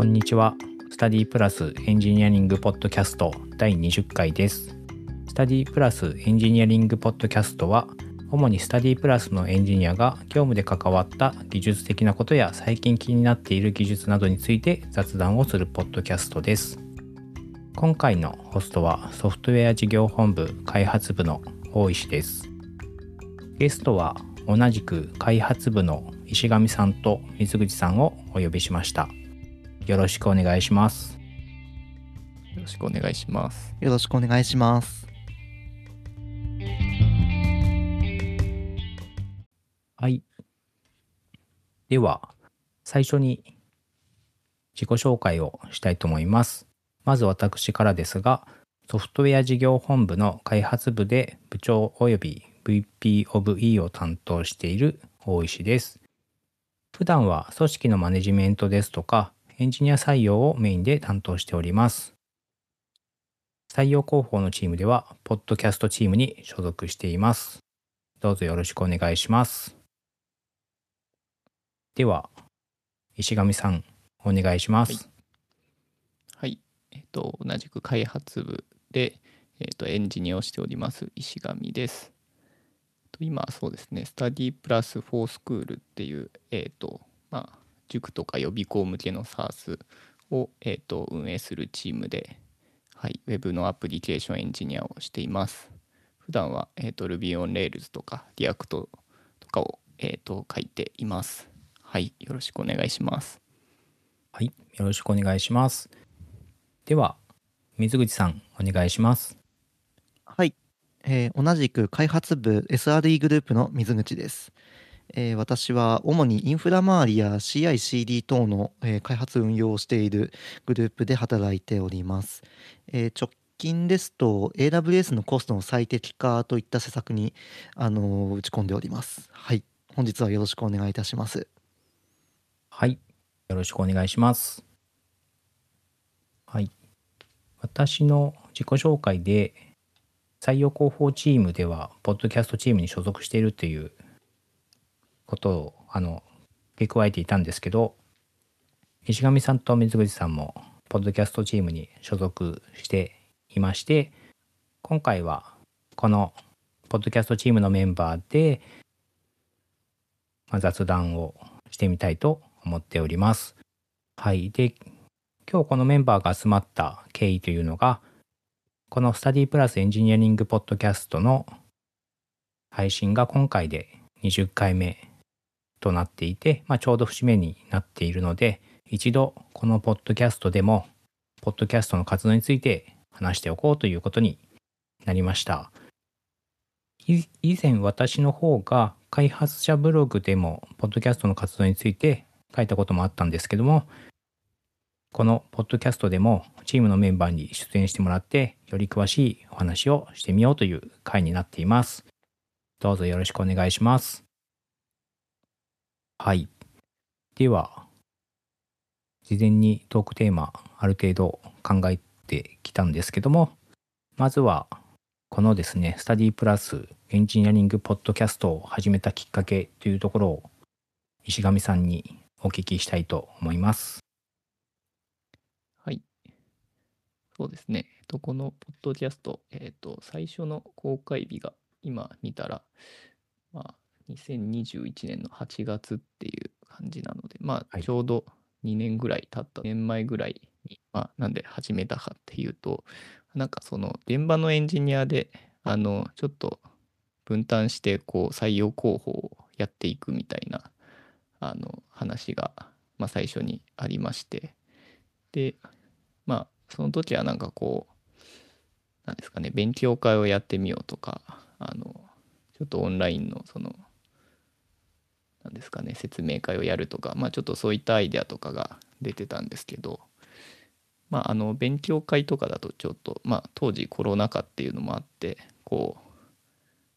こんにちは。スタディプラスエンジニアリングポッドキャスト第20回です。スタディプラスエンジニアリングポッドキャストは、主にスタディプラスのエンジニアが業務で関わった技術的なことや最近気になっている技術などについて雑談をするポッドキャストです。今回のホストはソフトウェア事業本部開発部の大石です。ゲストは同じく開発部の石上さんと水口さんをお呼びしました。よろしくお願いします。よろしくお願いします。よろしくお願いします。はい。では、最初に自己紹介をしたいと思います。まず私からですが、ソフトウェア事業本部の開発部で部長及び VP of E を担当している大石です。普段は組織のマネジメントですとか、エンジニア採用をメインで担当しております。採用広報のチームでは、ポッドキャストチームに所属しています。どうぞよろしくお願いします。では、石上さん、お願いします。はい。えっ、と、同じく開発部で、えっ、と、エンジニアをしております石上です。と今、そうですね、スタディプラスフォースクールっていう、えっ、と、まあ、塾とか予備校向けの SARS を、えっ、と、運営するチームで、はい、ウェブのアプリケーションエンジニアをしています。普段は、えっ、と、Ruby on Rails とか React とかを、えっ、と、書いています。はい、よろしくお願いします。はい、よろしくお願いします。では、水口さん、お願いします。はい、えー同じく開発部 SRE グループの水口です。えー私は主にインフラ周りや CI/CD 等の、えー開発運用をしているグループで働いております。えー直近ですと AWS のコストの最適化といった施策に、あの打ち込んでおります。はい、本日はよろしくお願いいたします。はい、よろしくお願いします。はい。私の自己紹介で、採用広報チームでは、ポッドキャストチームに所属しているということを、あの、付け加えていたんですけど、石上さんと水口さんも、ポッドキャストチームに所属していまして、今回は、この、ポッドキャストチームのメンバーで、まあ、雑談をしてみたいと思っております。はい。で、今日このメンバーが集まった経緯というのが、このスタディプラスエンジニアリングポッドキャストの配信が今回で20回目となっていて、まあ、ちょうど節目になっているので、一度このポッドキャストでも、ポッドキャストの活動について話しておこうということになりました。以前私の方が開発者ブログでもポッドキャストの活動について書いたこともあったんですけどもこのポッドキャストでもチームのメンバーに出演してもらってより詳しいお話をしてみようという回になっていますどうぞよろしくお願いしますはいでは事前にトークテーマある程度考えてきたんですけどもまずはこのですね、スタディプラスエンジニアリングポッドキャストを始めたきっかけというところを石上さんにお聞きしたいと思います。はい。そうですね。えっと、このポッドキャスト、えっと、最初の公開日が今見たら、まあ、2021年の8月っていう感じなので、まあ、はい。ちょうど2年ぐらい経った、年前ぐらいに、まあ、なんで始めたかっていうと、なんかその現場のエンジニアで、あの、ちょっと分担して、こう、採用広報をやっていくみたいな、あの、話が、まあ、最初にありまして、で、まあ、その時はなんかこう、なんですかね、勉強会をやってみようとか、あの、ちょっとオンラインのその、なんですかね、説明会をやるとか、まあちょっとそういったアイデアとかが出てたんですけど、まああの、勉強会とかだとちょっと、まあ当時コロナ禍っていうのもあって、こう、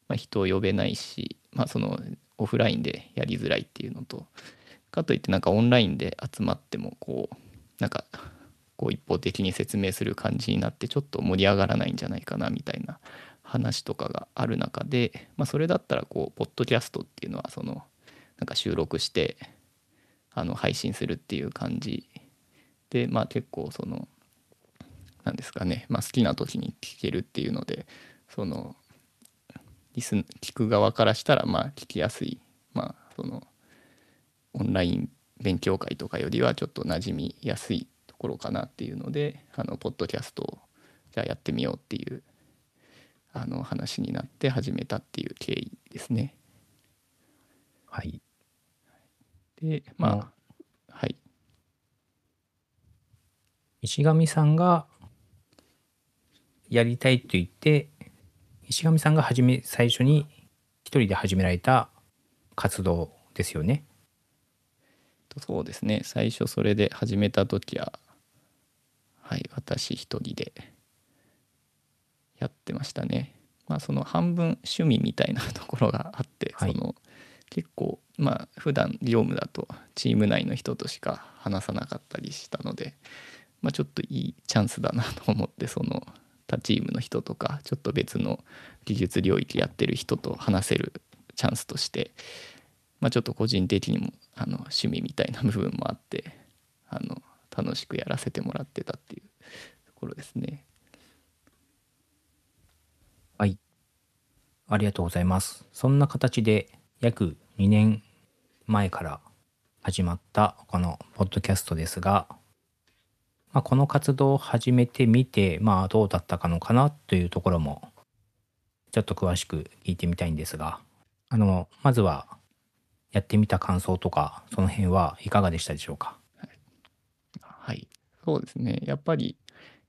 まあ、人を呼べないし、まあその、オフラインでやりづらいっていうのと、かといってなんかオンラインで集まってもこうなんかこう一方的に説明する感じになってちょっと盛り上がらないんじゃないかなみたいな話とかがある中で、まあ、それだったらこうポッドキャストっていうのはそのなんか収録してあの配信するっていう感じ。でまあ結構そのなんですかね、まあ、好きな時に聞けるっていうのでその聞く側からしたらまあ聞きやすい。まあそのオンライン勉強会とかよりはちょっと馴染みやすいところかなっていうのであのポッドキャストをじゃあやってみようっていうあの話になって始めたっていう経緯ですね。はい。でまあはい。石上さんがやりたいと言って、石上さんが始め、最初に一人で始められた活動ですよね。とそうですね。最初それで始めた時ははい私一人でやってましたね。まあその半分趣味みたいなところがあって、はい。その結構まあ普段業務だとチーム内の人としか話さなかったりしたので、まあ、ちょっといいチャンスだなと思ってその他チームの人とかちょっと別の技術領域やってる人と話せるチャンスとしてまあ、ちょっと個人的にもあの趣味みたいな部分もあってあの楽しくやらせてもらってたっていうところですね。はい。ありがとうございます。そんな形で約2年前から始まったこのポッドキャストですが、まあ、この活動を始めてみて、まあどうだったかのかなというところもちょっと詳しく聞いてみたいんですが、あの、まずはやってみた感想とか、その辺はいかがでしたでしょうか？はい、そうですね。やっぱり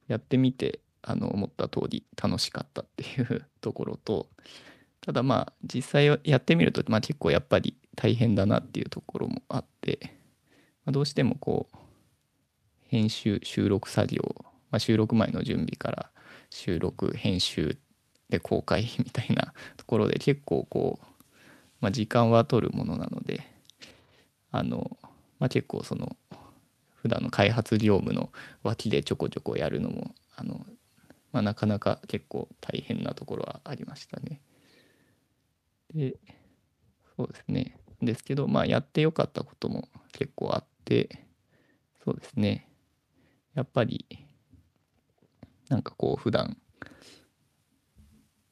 やってみてあの思った通り楽しかったっていうところとただまあ実際やってみると、まあ、結構やっぱり大変だなっていうところもあって、まあ、どうしてもこう編集収録作業、まあ、収録前の準備から収録編集で公開みたいなところで結構こう、まあ、時間は取るものなのであの、まあ、結構その普段の開発業務の脇でちょこちょこやるのもあの、まあ、なかなか結構大変なところはありましたね。でそうですね。ですけどまあやってよかったことも結構あってそうですね。やっぱりなんかこう普段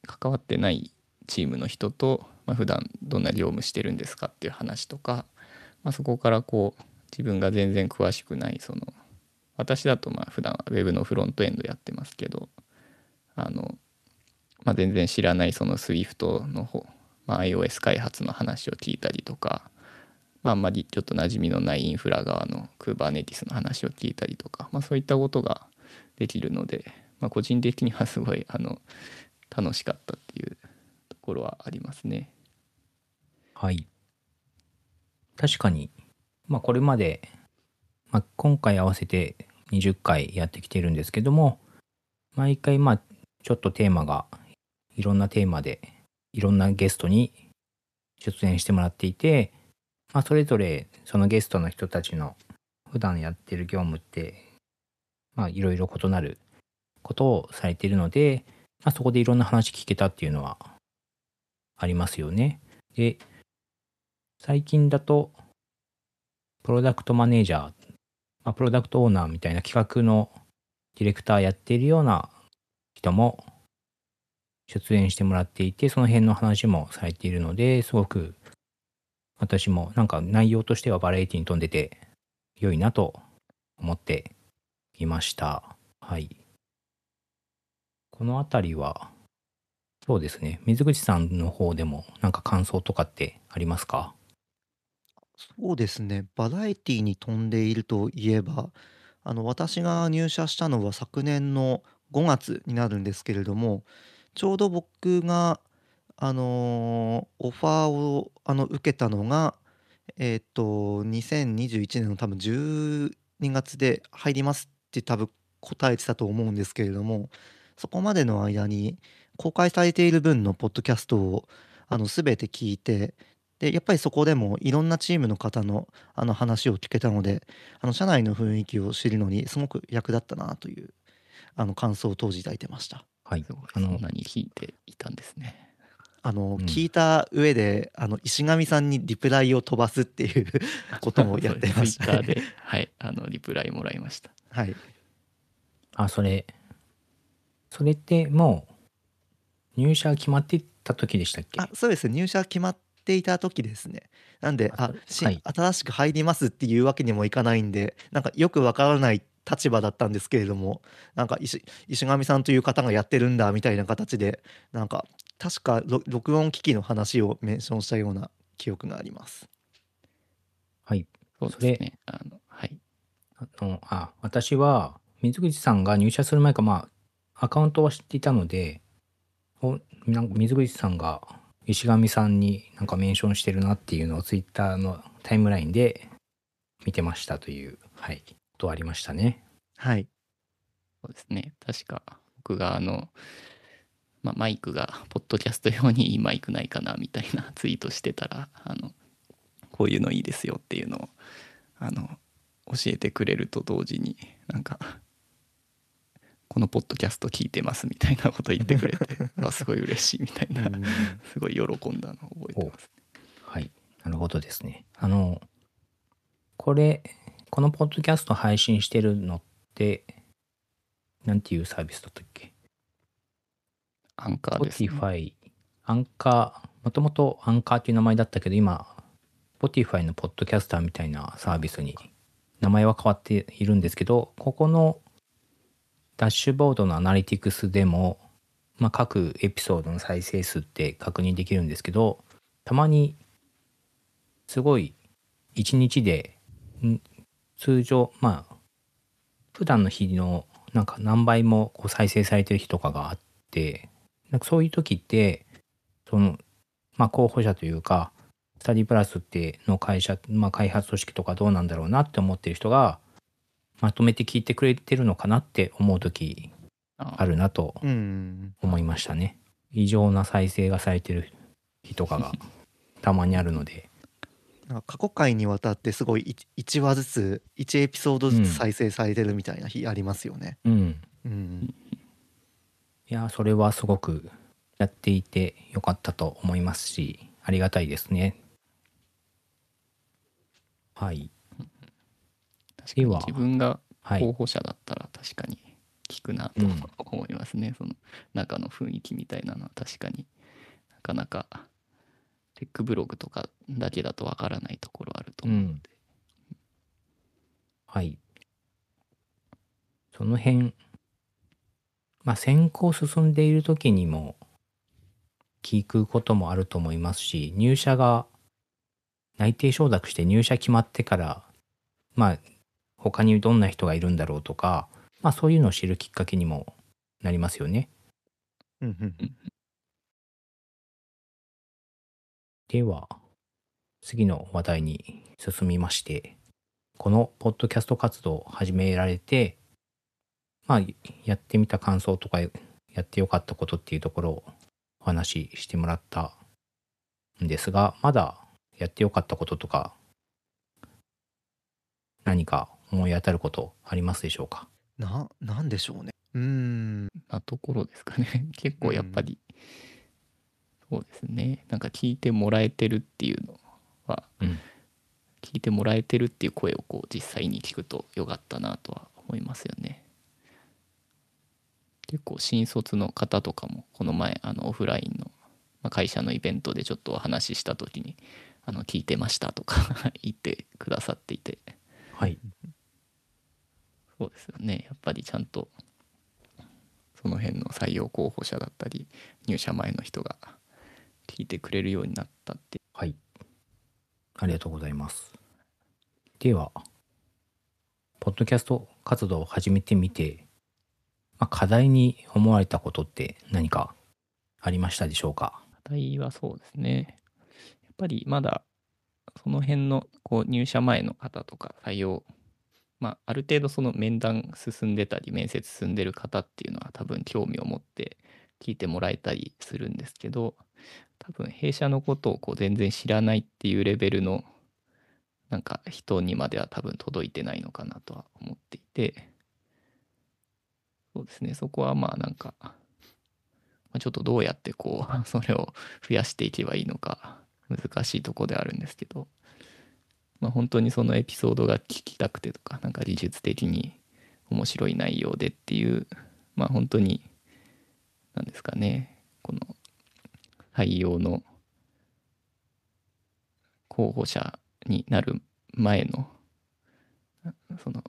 関わってないチームの人と、まあ、普段どんな業務してるんですかっていう話とか、まあ、そこからこう自分が全然詳しくないその私だとまあ普段は Web のフロントエンドやってますけどあの、まあ、全然知らないその Swift の方、まあ、iOS 開発の話を聞いたりとか、まあ、あんまりちょっと馴染みのないインフラ側の Kubernetes の話を聞いたりとか、まあ、そういったことができるので、まあ、個人的にはすごいあの楽しかったっていうところはありますね。はい。確かに、まあこれまで、まあ、今回合わせて20回やってきてるんですけども、毎回まあちょっとテーマが、いろんなテーマで、いろんなゲストに出演してもらっていて、まあそれぞれそのゲストの人たちの普段やってる業務って、まあいろいろ異なることをされているので、まあそこでいろんな話聞けたっていうのはありますよね。で、最近だと、プロダクトマネージャー、まあ、プロダクトオーナーみたいな企画のディレクターやっているような人も出演してもらっていて、その辺の話もされているので、すごく私もなんか内容としてはバラエティに富んでて良いなと思っていました。はい。このあたりは、そうですね。水口さんの方でもなんか感想とかってありますか？そうですね、バラエティに富んでいるといえば、あの私が入社したのは昨年の5月になるんですけれども、ちょうど僕が、あのーオファーをあの受けたのが、えっと、2021年の多分12月で入りますって多分答えてたと思うんですけれども、そこまでの間に公開されている分のポッドキャストをあの全て聞いて、でやっぱりそこでもいろんなチームの方のあの話を聞けたのであの社内の雰囲気を知るのにすごく役立ったなというあの感想を当時いただいてました。はい。あのそんなに聞いていたんですね。あの、うん聞いた上であの石上さんにリプライを飛ばすっていう こともやってましたツイッターね。で、はい、あの、リプライもらいました。はい。あ、それ、それってもう入社決まってた時でしたっけ？あそうです入社決まっていた時ですね。なんであはい新しく入りますっていうわけにもいかないんでなんかよくわからない立場だったんですけれどもなんか石石上さんという方がやってるんだみたいな形でなんか確かろ録音機器の話をメンションしたような記憶があります。はい。そうですそれね。あの、はい。あのあ私は水口さんが入社する前かまあアカウントは知っていたのでおなんか水口さんが石上さんになんかメンションしてるなっていうのをツイッターのタイムラインで見てましたというはいことありましたね。はい。そうですね。確か、僕があの、まあ、マイクが、ポッドキャスト用に いいマイクないかな、みたいなツイートしてたら、あの、こういうのいいですよっていうのを、あの、教えてくれると同時に、なんか、このポッドキャスト聞いてますみたいなこと言ってくれて、あすごい嬉しいみたいな、うんすごい喜んだのを覚えてます。はい。なるほどですね。あの、これ、このポッドキャスト配信してるのって、なんていうサービスだったっけ？アンカーです、ね。Spotify、アンカー、もともとアンカーっていう名前だったけど、今、Spotify のポッドキャスターみたいなサービスに名前は変わっているんですけど、ここのダッシュボードのアナリティクスでも、まあ、各エピソードの再生数って確認できるんですけど、たまにすごい1日でん通常まあ普段の日のなんか何倍もこう再生されてる日とかがあってなんかそういう時ってそのまあ候補者というかスタディプラスっての会社、まあ、開発組織とかどうなんだろうなって思ってる人がまとめて聞いてくれてるのかなって思う時あるなと思いましたね。異常な再生がされてる日とかがたまにあるので。なんか過去回にわたってすごい1話ずつ1エピソードずつ再生されてるみたいな日ありますよね。うん。うん、いやそれはすごくやっていてよかったと思いますしありがたいですね。はい。確かに。自分がはい。候補者だったら確かに聞くなとうん。思いますね、その中の雰囲気みたいなのは確かになかなかテックブログとかだけだとわからないところあると思うので、はい。その辺まあ選考進んでいる時にも聞くこともあると思いますし入社が内定承諾して入社決まってからまあ他にどんな人がいるんだろうとかまあそういうのを知るきっかけにもなりますよね。うんうんでは次の話題に進みましてこのポッドキャスト活動を始められてまあやってみた感想とかやってよかったことっていうところをお話ししてもらったんですがまだやってよかったこととか何か思い当たることありますでしょうか？ななんでしょうね。うーん。なところですかね。結構やっぱり、そうですね。なんか聞いてもらえてるっていうのは、うん。聞いてもらえてるっていう声をこう実際に聞くとよかったなとは思いますよね。結構新卒の方とかもこの前あのオフラインのまあ会社のイベントでちょっとお話しした時に「あの聞いてました」とか 言ってくださっていて。はい。そうですよね。やっぱりちゃんとその辺の採用候補者だったり入社前の人が聞いてくれるようになったって。はい。ありがとうございます。ではポッドキャスト活動を始めてみて、まあ、課題に思われたことって何かありましたでしょうか？課題はそうですね。やっぱりまだその辺のこう入社前の方とか採用まあある程度その面談進んでたり面接進んでる方っていうのは多分興味を持って聞いてもらえたりするんですけど多分弊社のことをこう全然知らないっていうレベルのなんか人にまでは多分届いてないのかなとは思っていてそうですね。そこはまあなんか、ちょっとどうやってこう それを増やしていけばいいのか難しいとこであるんですけど、まあ、本当にそのエピソードが聞きたくてとかなんか技術的に面白い内容でっていうまあ本当に何ですかねこの採用の候補者になる前のその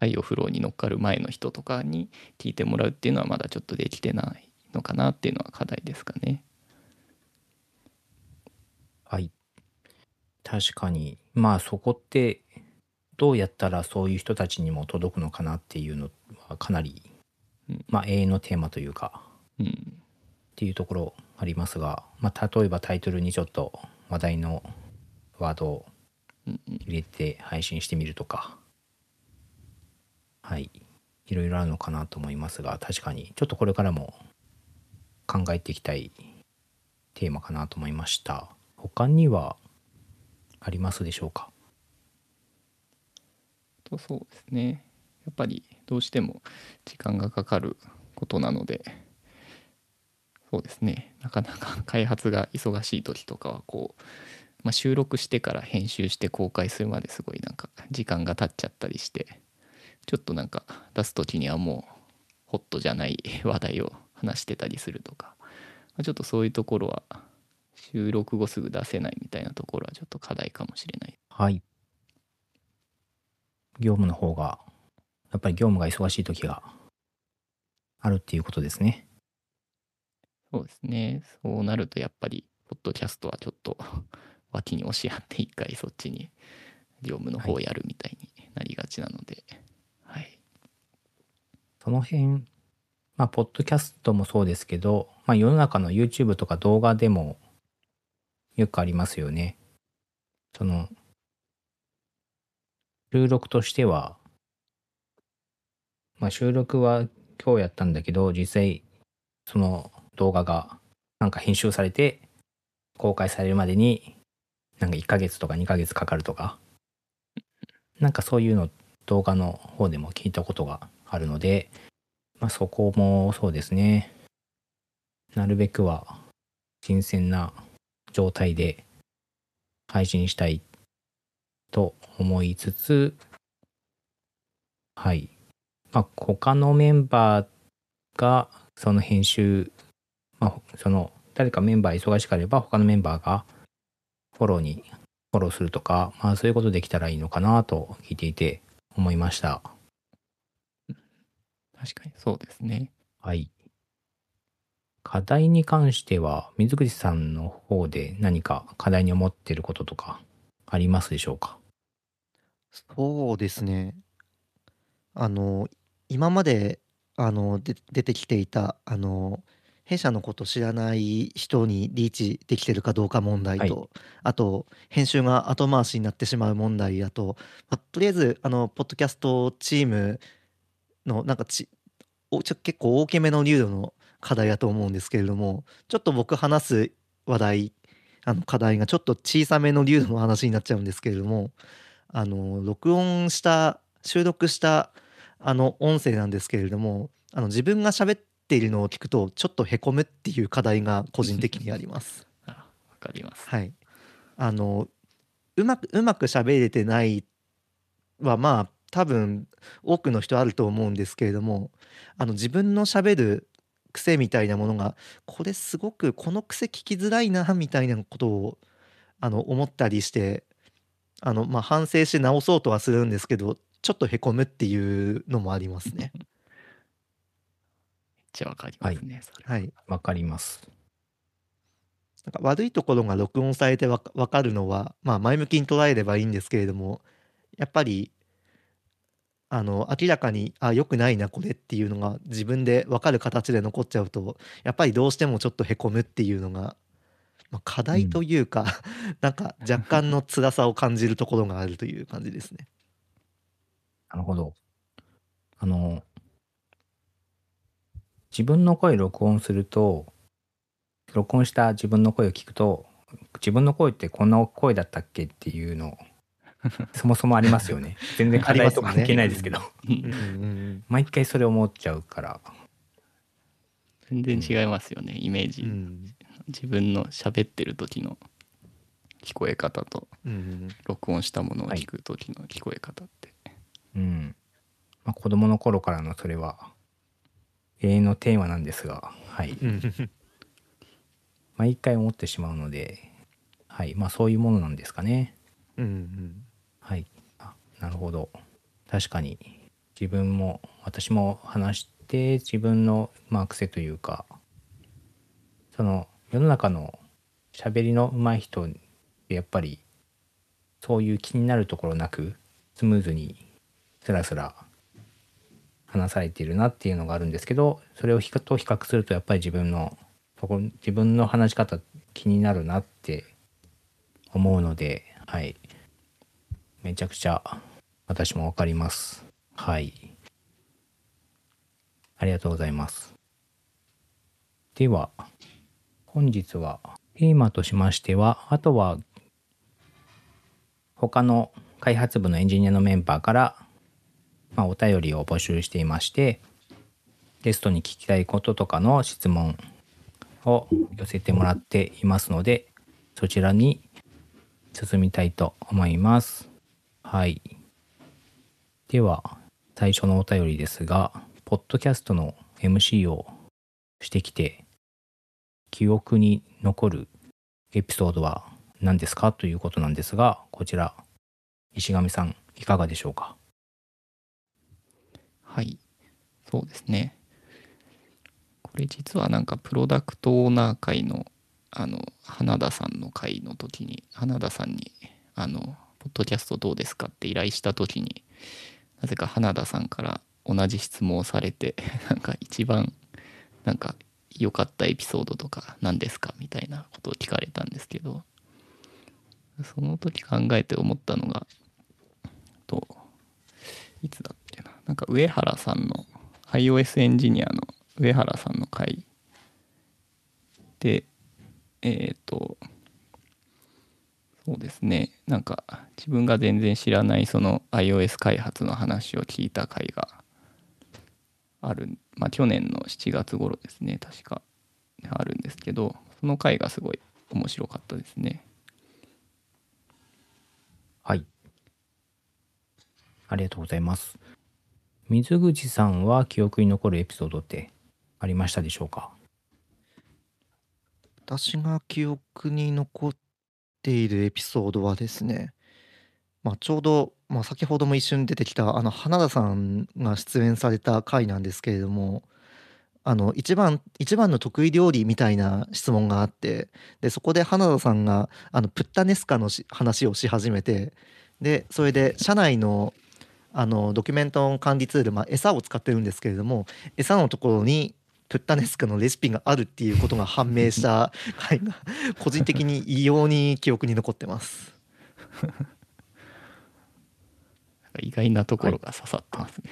採用フローに乗っかる前の人とかに聞いてもらうっていうのはまだちょっとできてないのかなっていうのは課題ですかね。はい。確かに。まあそこってどうやったらそういう人たちにも届くのかなっていうのはかなり、まあ永遠のテーマというかうん。っていうところありますが、まあ例えばタイトルにちょっと話題のワードを入れて配信してみるとか、はい。いろいろあるのかなと思いますが、確かにちょっとこれからも考えていきたいテーマかなと思いました。他にはありますでしょうか？とそうですねやっぱりどうしても時間がかかることなのでそうですねなかなか開発が忙しい時とかはこう、まあ、収録してから編集して公開するまですごいなんか時間が経っちゃったりしてちょっとなんか出す時にはもうホットじゃない話題を話してたりするとか、まちょっとそういうところは収録後すぐ出せないみたいなところはちょっと課題かもしれないはい。業務の方が、やっぱり業務が忙しい時があるっていうことですね。そうですね。そうなるとやっぱり、ポッドキャストはちょっと脇に押し合って一回そっちに業務の方をやるみたいになりがちなので、はい。その辺、まあ、ポッドキャストもそうですけど、まあ、世の中の YouTube とか動画でもよくありますよね。その、収録としては、まあ、収録は今日やったんだけど、実際、その動画がなんか編集されて公開されるまでに、なんか1ヶ月とか2ヶ月かかるとか、なんかそういうの動画の方でも聞いたことがあるので、まあ、そこもそうですね。なるべくは新鮮な状態で配信したいと思いつつ、はい。まあ、他のメンバーがその編集、まあ、その誰かメンバー忙しければ他のメンバーがフォローにフォローするとか、まあそういうことできたらいいのかなと聞いていて思いました。確かにそうですね。はい。課題に関しては、水口さんの方で何か課題に思っていることとかありますでしょうか？そうですね。あの、今まで、あの、で出てきていた、あの、弊社のこと知らない人にリーチできてるかどうか問題はい。と、あと、編集が後回しになってしまう問題だと、まあとりあえず、あの、ポッドキャストチームの、なんかち、おちょ結構大きめの流度の課題だと思うんですけれども、ちょっと僕話す話題、あの課題がちょっと小さめの流度の話になっちゃうんですけれども、あの録音した収録したあの音声なんですけれどもあの自分が喋っているのを聞くとちょっとへこむっていう課題が個人的にあります。あわかります。はい、あのうまくうまく喋れてないはまあ多分多くの人あると思うんですけれどもあの自分の喋る癖みたいなものがこれすごくこの癖聞きづらいなみたいなことをあの思ったりしてあの、まあ、反省して直そうとはするんですけどちょっとへこむっていうのもありますね。めっちゃわかりますね。はい、わかります。なんか悪いところが録音されてわかわかるのは、まあ、前向きに捉えればいいんですけれどもやっぱりあの明らかにあ良くないなこれっていうのが自分で分かる形で残っちゃうとやっぱりどうしてもちょっとへこむっていうのが、まあ、課題というか、なんか若干の辛さを感じるところがあるという感じですね。なるほど。あの、自分の声録音すると、録音した自分の声を聞くと、自分の声ってこんな声だったっけっていうの、そもそもありますよね。全然課題と関係ないですけど、毎回それ思っちゃうから、全然違いますよね、イメージ、うん。自分の喋ってる時の聞こえ方とうん。録音したものを聞く時の聞こえ方って、うん。まあ、子供の頃からのそれは永遠のテーマなんですが、はい。うん毎回思ってしまうので、はい。まあそういうものなんですかね。うんはい。あなるほど。確かに自分も私も話して自分のまあ癖というかその世の中の喋りの上手い人ってやっぱりそういう気になるところなくスムーズにスラスラ話されているなっていうのがあるんですけどそれを比較と比較するとやっぱり自分のとこ自分の話し方気になるなって思うのではいめちゃくちゃ私もわかります。はい。ありがとうございます。では、本日はテーマとしましては、あとは他の開発部のエンジニアのメンバーから、まあ、お便りを募集していまして、ゲストに聞きたいこととかの質問を寄せてもらっていますので、そちらに進みたいと思います。はい。では、最初のお便りですが、ポッドキャストの MC をしてきて、記憶に残るエピソードは何ですかということなんですが、こちら、石上さん、いかがでしょうか？はいそうですねこれ実はなんかプロダクトオーナー会のあの花田さんの会の時に花田さんにあの「ポッドキャストどうですか?」って依頼した時になぜか花田さんから同じ質問をされて なんか一番なんか良かったエピソードとか何ですかみたいなことを聞かれたんですけどその時考えて思ったのがといつだっけななんか上原さんの iOS エンジニアの上原さんの回でえっ、とそうですねなんか自分が全然知らないその iOS 開発の話を聞いた回があるまあ去年の7月頃ですね確かあるんですけどその回がすごい面白かったですねはい。ありがとうございます。水口さんは記憶に残るエピソードってありましたでしょうか？私が記憶に残っているエピソードはですね、まあ、ちょうど、まあ、先ほども一瞬出てきたあの花田さんが出演された回なんですけれどもあの一番一番の得意料理みたいな質問があってでそこで花田さんがあのプッタネスカの話をし始めてでそれで社内のあのドキュメントの管理ツール、まあ、餌を使ってるんですけれども餌のところにプッタネスカのレシピがあるっていうことが判明した回が 個人的に異様に記憶に残ってます。意外なところが刺さってますね、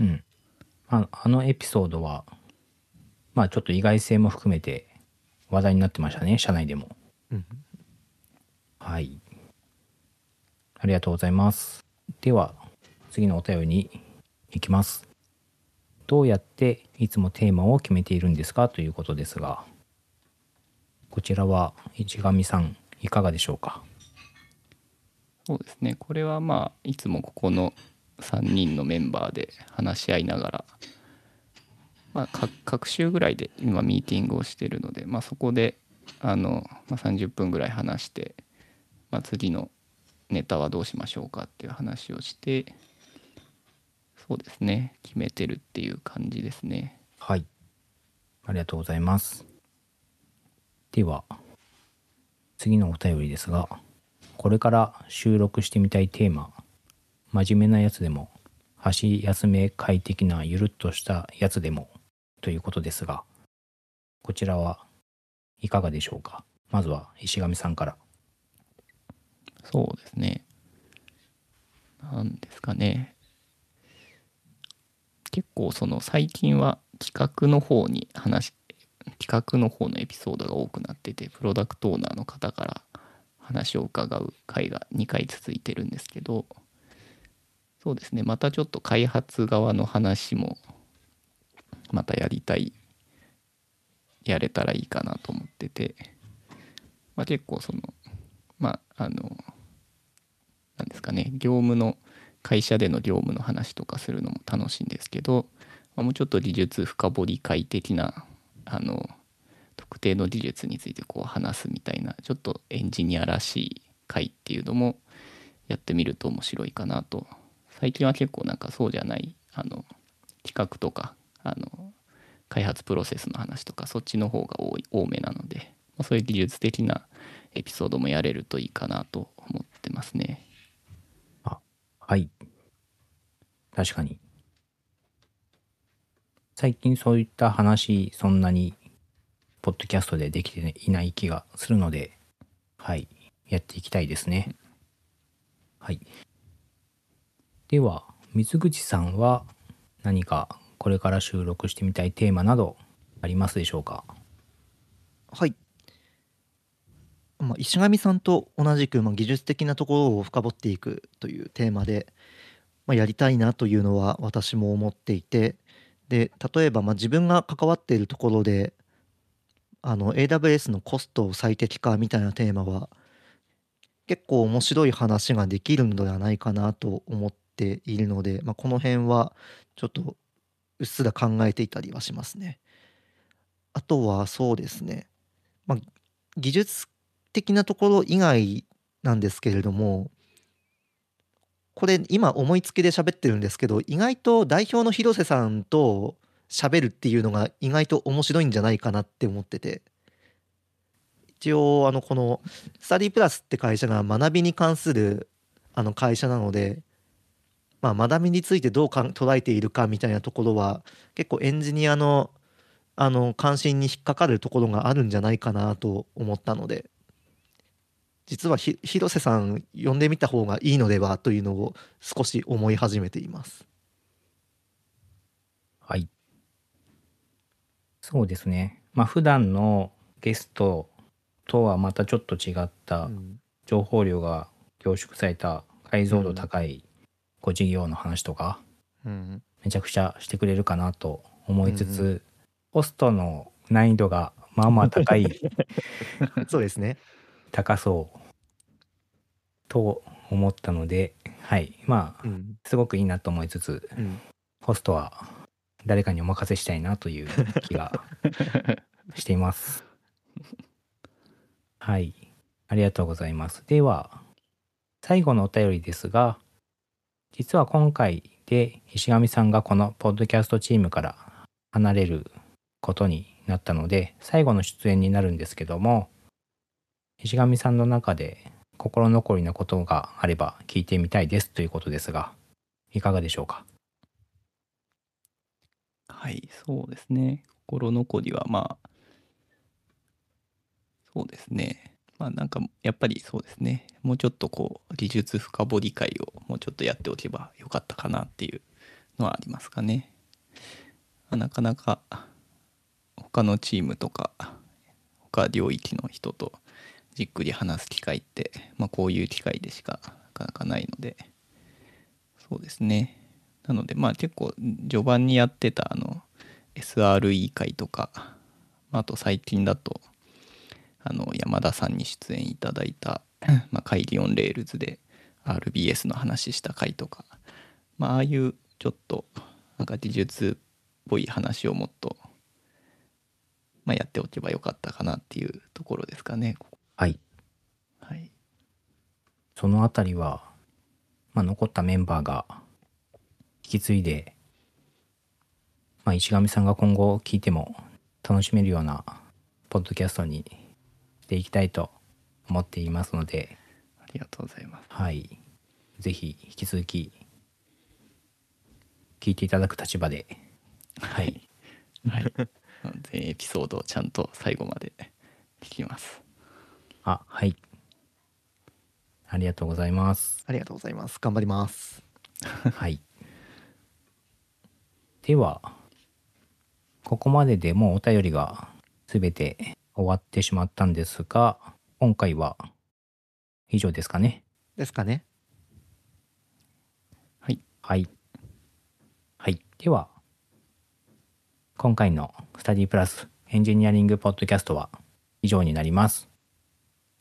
うん。ああのエピソードは、まあちょっと意外性も含めて話題になってましたね、社内でも。うんはい。ありがとうございます。では、次のお便りに行きます。どうやっていつもテーマを決めているんですかということですが、こちらは市上さん、いかがでしょうか？そうですねこれはまあいつもここの3人のメンバーで話し合いながら、まあ、各各週ぐらいで今ミーティングをしてるので、まあ、そこであの、まあ、30分ぐらい話して、まあ、次のネタはどうしましょうかっていう話をしてそうですね決めてるっていう感じですねはい。ありがとうございます。では、次のお便りですが、これから収録してみたいテーマ、真面目なやつでも、箸休め快適なゆるっとしたやつでも、ということですが、こちらはいかがでしょうか？まずは石上さんから。そうですね。なんですかね。結構その最近は企画の方に話企画の方のエピソードが多くなっててプロダクトオーナーの方から話を伺う回が2回続いてるんですけどそうですね。またちょっと開発側の話もまたやりたいやれたらいいかなと思ってて、まあ、結構そのまああのなんですかね業務の会社での業務の話とかするのも楽しいんですけど、まあ、もうちょっと技術深掘り会的なあの特定の技術についてこう話すみたいなちょっとエンジニアらしい会っていうのもやってみると面白いかなと最近は結構なんかそうじゃないあの企画とかあの開発プロセスの話とかそっちの方が多い多めなので、まあ、そういう技術的なエピソードもやれるといいかなと思ってますね。はい。確かに。最近そういった話、そんなに、ポッドキャストでできていない気がするので、はい。やっていきたいですね。はい。では、水口さんは何かこれから収録してみたいテーマなどありますでしょうか？はい。まあ、石上さんと同じく、まあ、技術的なところを深掘っていくというテーマで、まあ、やりたいなというのは私も思っていてで例えばまあ自分が関わっているところであの AWS のコストを最適化みたいなテーマは結構面白い話ができるのではないかなと思っているので、まあ、この辺はちょっとうっすら考えていたりはしますね。あとはそうですね、まあ、技術的なところ以外なんですけれどもこれ今思いつきで喋ってるんですけど意外と代表の広瀬さんと喋るっていうのが意外と面白いんじゃないかなって思ってて。一応あのこのスタディプラスって会社が学びに関するあの会社なのでまあ学びについてどうか捉えているかみたいなところは結構エンジニアのあの関心に引っかかるところがあるんじゃないかなと思ったので。実はひ広瀬さん呼んでみた方がいいのではというのを少し思い始めています。はい。そうですね。まあ普段のゲストとはまたちょっと違ったうん情報量が凝縮された解像度高いご事業の話とかうんめちゃくちゃしてくれるかなと思いつつ、ホストの難易度がまあまあ高い そうですね。高そうと思ったのではいまあうんすごくいいなと思いつつうんホストは誰かにお任せしたいなという気が しています。はい。ありがとうございます。では、最後のお便りですが、実は今回で石上さんがこのポッドキャストチームから離れることになったので、最後の出演になるんですけども、石上さんの中で心残りのことがあれば聞いてみたいですということですが、いかがでしょうか？はい、そうですね。心残りはまあ、そうですね。まあなんかやっぱりそうですね。もうちょっとこう技術深掘り会をもうちょっとやっておけばよかったかなっていうのはありますかね。まあなかなか他のチームとか他領域の人とじっくり話す機会って、まあ、こういう機会でしかなかなかないのでそうですねなのでまあ結構序盤にやってたあの SRE 会とかあと最近だとあの山田さんに出演いただいた、まあ、カイゼン on Rails で RBS の話した回とか、まあ、ああいうちょっとなんか技術っぽい話をもっと、まあ、やっておけばよかったかなっていうところですかね。はい。はい、そのあたりは、まあ、残ったメンバーが引き継いで、まあ、石上さんが今後聞いても楽しめるようなポッドキャストにしていきたいと思っていますので、ありがとうございます。はい。ぜひ引き続き聞いていただく立場で、はい。はい、全エピソードをちゃんと最後まで聞きます。あ、はい。ありがとうございます。ありがとうございます。頑張ります。はい。では、ここまででもうお便りが全て終わってしまったんですが、今回は以上ですかね。ですかね。はい。はい。はい。では、今回のスタディプラスエンジニアリングポッドキャストは以上になります。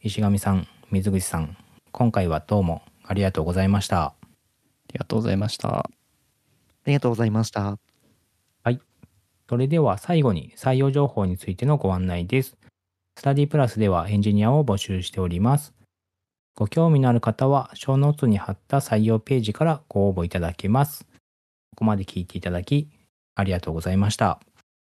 石上さん、水口さん、今回はどうもありがとうございました。ありがとうございました。ありがとうございました。それでは最後に採用情報についてのご案内です。スタディプラスではエンジニアを募集しております。ご興味のある方は、ショーノートに貼った採用ページからご応募いただけます。ここまで聞いていただき、ありがとうございました。